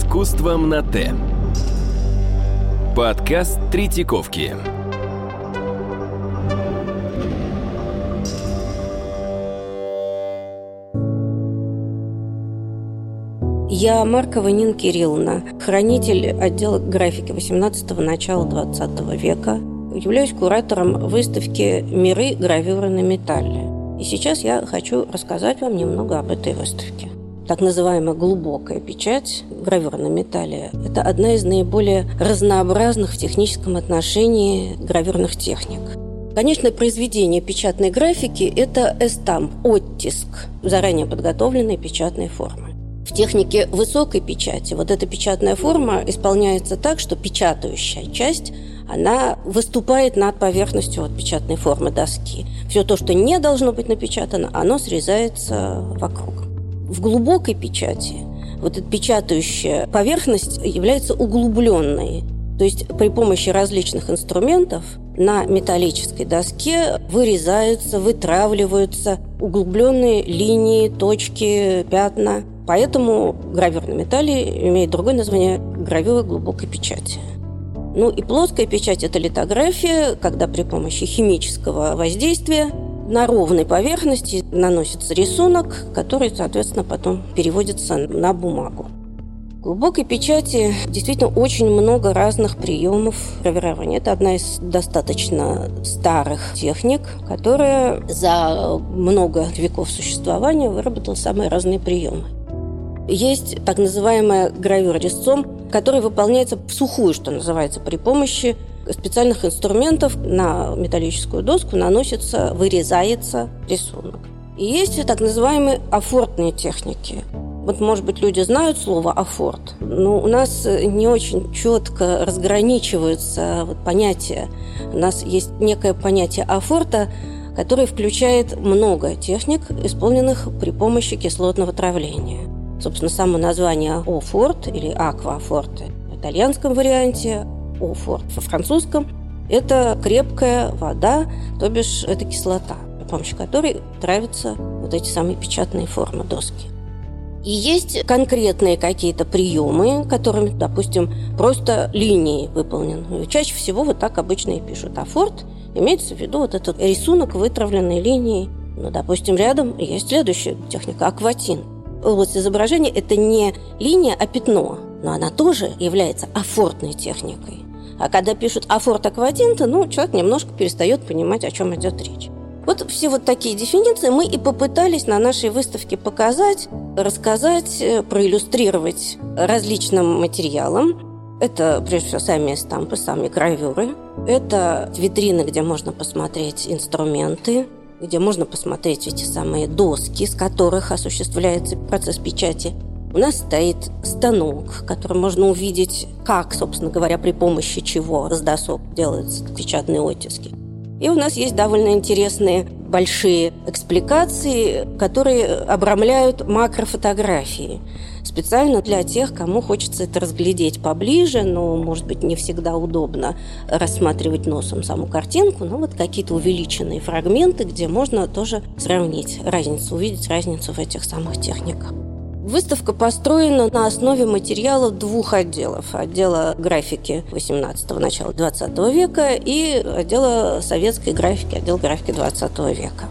искусством на «Т». Подкаст Третьяковки. Я Маркова Нина Кирилловна, хранитель отдела графики 18-го начала 20 века. Являюсь куратором выставки «Миры гравюры на металле». И сейчас я хочу рассказать вам немного об этой выставке так называемая глубокая печать, гравюра на металле, это одна из наиболее разнообразных в техническом отношении гравюрных техник. Конечно, произведение печатной графики – это эстамп, оттиск заранее подготовленной печатной формы. В технике высокой печати вот эта печатная форма исполняется так, что печатающая часть она выступает над поверхностью вот печатной формы доски. Все то, что не должно быть напечатано, оно срезается вокруг. В глубокой печати вот эта печатающая поверхность является углубленной. То есть при помощи различных инструментов на металлической доске вырезаются, вытравливаются углубленные линии, точки, пятна. Поэтому гравюр на металле имеет другое название – гравюра глубокой печати. Ну и плоская печать – это литография, когда при помощи химического воздействия на ровной поверхности наносится рисунок, который, соответственно, потом переводится на бумагу. В глубокой печати действительно очень много разных приемов гравирования. Это одна из достаточно старых техник, которая за много веков существования выработала самые разные приемы. Есть так называемая гравюра резцом, которая выполняется в сухую, что называется, при помощи специальных инструментов на металлическую доску наносится, вырезается рисунок. И есть так называемые афортные техники. Вот, может быть, люди знают слово «афорт», но у нас не очень четко разграничиваются вот понятия. У нас есть некое понятие афорта, которое включает много техник, исполненных при помощи кислотного травления. Собственно, само название «офорт» или «аквафорте» в итальянском варианте, офор. Во французском это крепкая вода, то бишь это кислота, при помощи которой травятся вот эти самые печатные формы доски. И есть конкретные какие-то приемы, которыми, допустим, просто линии выполнены. Чаще всего вот так обычно и пишут. А форт имеется в виду вот этот рисунок вытравленной линии. Ну, допустим, рядом есть следующая техника – акватин. Область изображения – это не линия, а пятно, но она тоже является афортной техникой. А когда пишут «афорт аквадинта», ну, человек немножко перестает понимать, о чем идет речь. Вот все вот такие дефиниции мы и попытались на нашей выставке показать, рассказать, э, проиллюстрировать различным материалом. Это, прежде всего, сами стампы, сами гравюры. Это витрины, где можно посмотреть инструменты, где можно посмотреть эти самые доски, с которых осуществляется процесс печати – у нас стоит станок, который можно увидеть, как, собственно говоря, при помощи чего с досок делаются печатные оттиски. И у нас есть довольно интересные большие экспликации, которые обрамляют макрофотографии. Специально для тех, кому хочется это разглядеть поближе, но, может быть, не всегда удобно рассматривать носом саму картинку, но вот какие-то увеличенные фрагменты, где можно тоже сравнить разницу, увидеть разницу в этих самых техниках. Выставка построена на основе материала двух отделов. Отдела графики 18-го, начала 20 века и отдела советской графики, отдел графики 20 века.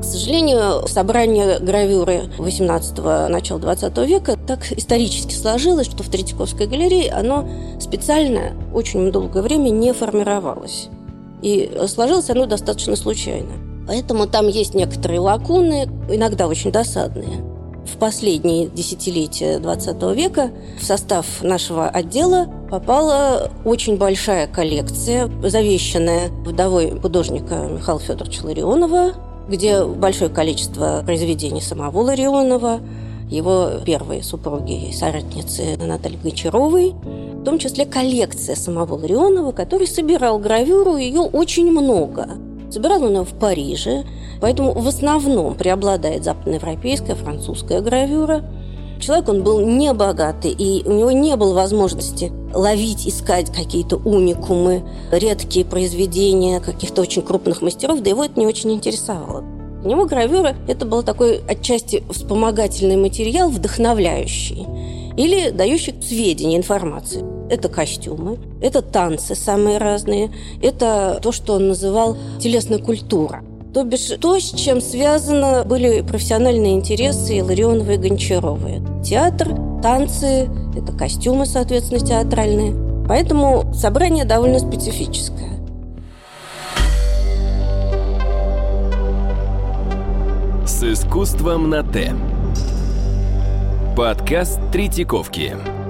К сожалению, собрание гравюры 18-го, начала 20 века так исторически сложилось, что в Третьяковской галерее оно специально очень долгое время не формировалось. И сложилось оно достаточно случайно. Поэтому там есть некоторые лакуны, иногда очень досадные. В последние десятилетия XX века в состав нашего отдела попала очень большая коллекция, завещанная вдовой художника Михаила Федоровича Ларионова, где большое количество произведений самого Ларионова, его первой супруги и соратницы Натальи Гончаровой, в том числе коллекция самого Ларионова, который собирал гравюру, ее очень много. Собирал он ее в Париже, Поэтому в основном преобладает западноевропейская, французская гравюра. Человек, он был не богатый, и у него не было возможности ловить, искать какие-то уникумы, редкие произведения каких-то очень крупных мастеров, да его это не очень интересовало. Для него гравюра – это был такой отчасти вспомогательный материал, вдохновляющий. или дающих сведения, информации. Это костюмы, это танцы самые разные, это то, что он называл телесная культура. То бишь то, с чем связаны были профессиональные интересы Иларионова и Гончаровой. Театр, танцы, это костюмы, соответственно, театральные. Поэтому собрание довольно специфическое. С искусством на Т. Подкаст Третьяковки.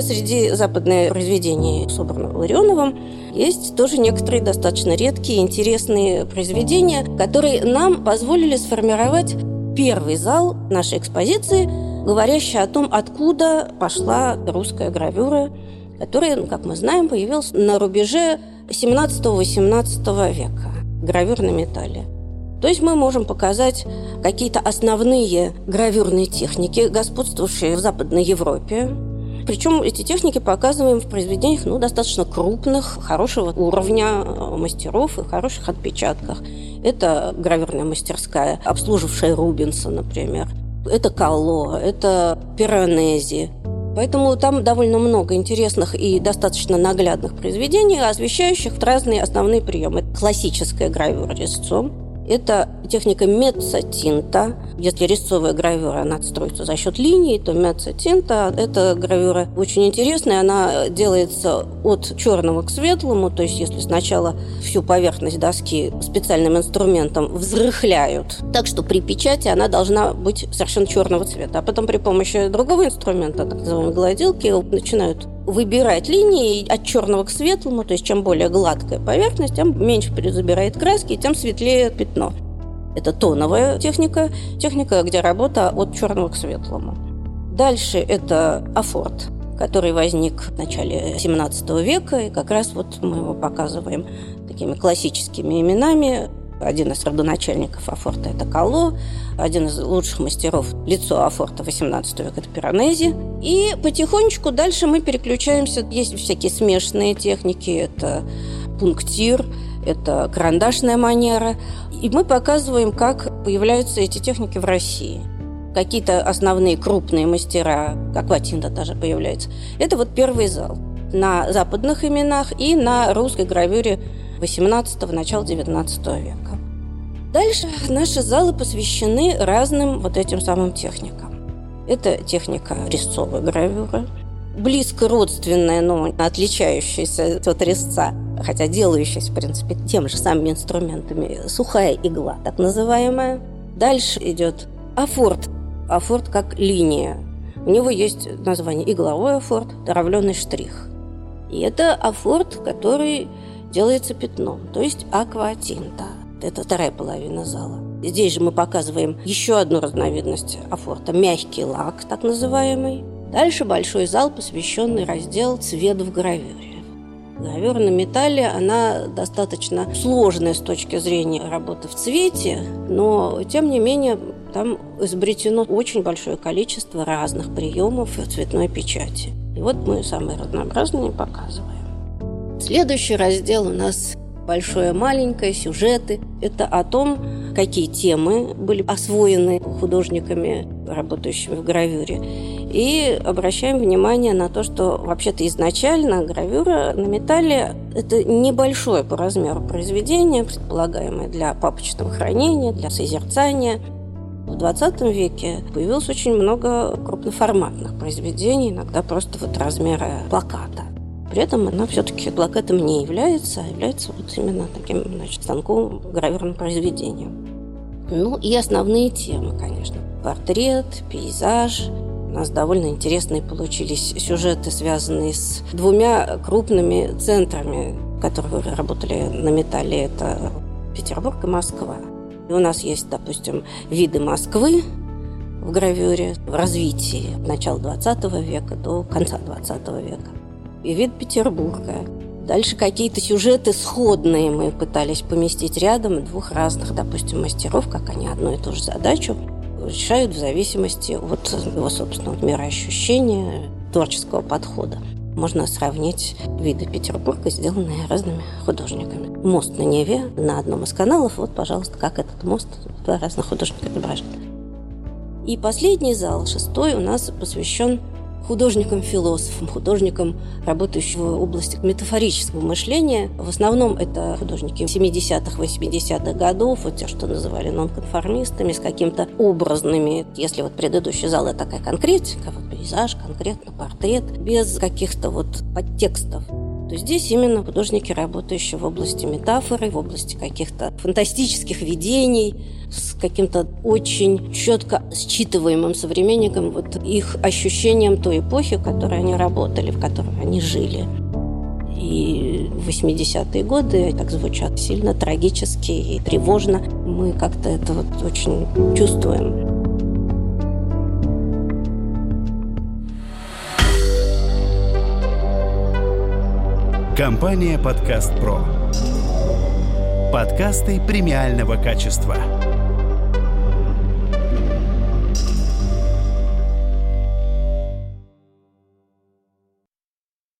Менее, среди западных произведений, собранных Ларионовым, есть тоже некоторые достаточно редкие, интересные произведения, которые нам позволили сформировать первый зал нашей экспозиции, говорящий о том, откуда пошла русская гравюра, которая, как мы знаем, появилась на рубеже 17-18 века гравюр на металле. То есть мы можем показать какие-то основные гравюрные техники, господствовавшие в Западной Европе. Причем эти техники показываем в произведениях ну, достаточно крупных, хорошего уровня э, мастеров и хороших отпечатках. Это гравюрная мастерская, обслужившая Рубинса, например. Это Калло, это Пиранези, Поэтому там довольно много интересных и достаточно наглядных произведений, освещающих разные основные приемы. Классическая гравюра резцом, это техника меццатинта. Если резцовая гравюра, она строится за счет линий, то меццатинта – это гравюра очень интересная. Она делается от черного к светлому, то есть если сначала всю поверхность доски специальным инструментом взрыхляют, так что при печати она должна быть совершенно черного цвета. А потом при помощи другого инструмента, так называемой гладилки, начинают выбирать линии от черного к светлому, то есть чем более гладкая поверхность, тем меньше забирает краски, тем светлее пятно. Это тоновая техника, техника, где работа от черного к светлому. Дальше это афорт, который возник в начале 17 века, и как раз вот мы его показываем такими классическими именами один из родоначальников Афорта – это Кало, один из лучших мастеров лицо Афорта 18 века – это Пиранези. И потихонечку дальше мы переключаемся. Есть всякие смешанные техники, это пунктир, это карандашная манера. И мы показываем, как появляются эти техники в России. Какие-то основные крупные мастера, как Ватинда даже появляется. Это вот первый зал на западных именах и на русской гравюре 18-го, начала 19 века. Дальше наши залы посвящены разным вот этим самым техникам. Это техника резцовой гравюры, близко родственная, но отличающаяся от резца, хотя делающаяся, в принципе, тем же самыми инструментами. Сухая игла, так называемая. Дальше идет афорт. Афорт как линия. У него есть название игловой афорт, дровленый штрих. И это афорт, который делается пятном, то есть акватинта. Это вторая половина зала. Здесь же мы показываем еще одну разновидность афорта – мягкий лак, так называемый. Дальше большой зал, посвященный раздел «Цвет в гравюре». Гравюра на металле, она достаточно сложная с точки зрения работы в цвете, но, тем не менее, там изобретено очень большое количество разных приемов цветной печати. И вот мы самые разнообразные показываем. Следующий раздел у нас большое, маленькое, сюжеты. Это о том, какие темы были освоены художниками, работающими в гравюре. И обращаем внимание на то, что вообще-то изначально гравюра на металле – это небольшое по размеру произведение, предполагаемое для папочного хранения, для созерцания. В 20 веке появилось очень много крупноформатных произведений, иногда просто вот размера плаката. При этом она все-таки плакатом не является, а является вот именно таким значит, станковым гравюрным произведением. Ну и основные темы, конечно. Портрет, пейзаж. У нас довольно интересные получились сюжеты, связанные с двумя крупными центрами, которые работали на металле. Это Петербург и Москва. И у нас есть, допустим, виды Москвы в гравюре в развитии от начала 20 века до конца 20 века и вид Петербурга. Дальше какие-то сюжеты сходные мы пытались поместить рядом двух разных, допустим, мастеров, как они одну и ту же задачу решают в зависимости от его собственного мироощущения, творческого подхода. можно сравнить виды Петербурга, сделанные разными художниками. Мост на Неве на одном из каналов, вот, пожалуйста, как этот мост два разных художника изображен. И последний зал, шестой, у нас посвящен художником-философом, художником, работающим в области метафорического мышления. В основном это художники 70-х, 80-х годов, вот те, что называли нонконформистами, с какими-то образными, если вот предыдущий зал это такая конкретика, вот пейзаж, конкретно портрет, без каких-то вот подтекстов то здесь именно художники, работающие в области метафоры, в области каких-то фантастических видений, с каким-то очень четко считываемым современником, вот их ощущением той эпохи, в которой они работали, в которой они жили. И 80-е годы так звучат сильно трагически и тревожно. Мы как-то это вот очень чувствуем. Компания «Подкаст Про». Подкасты премиального качества.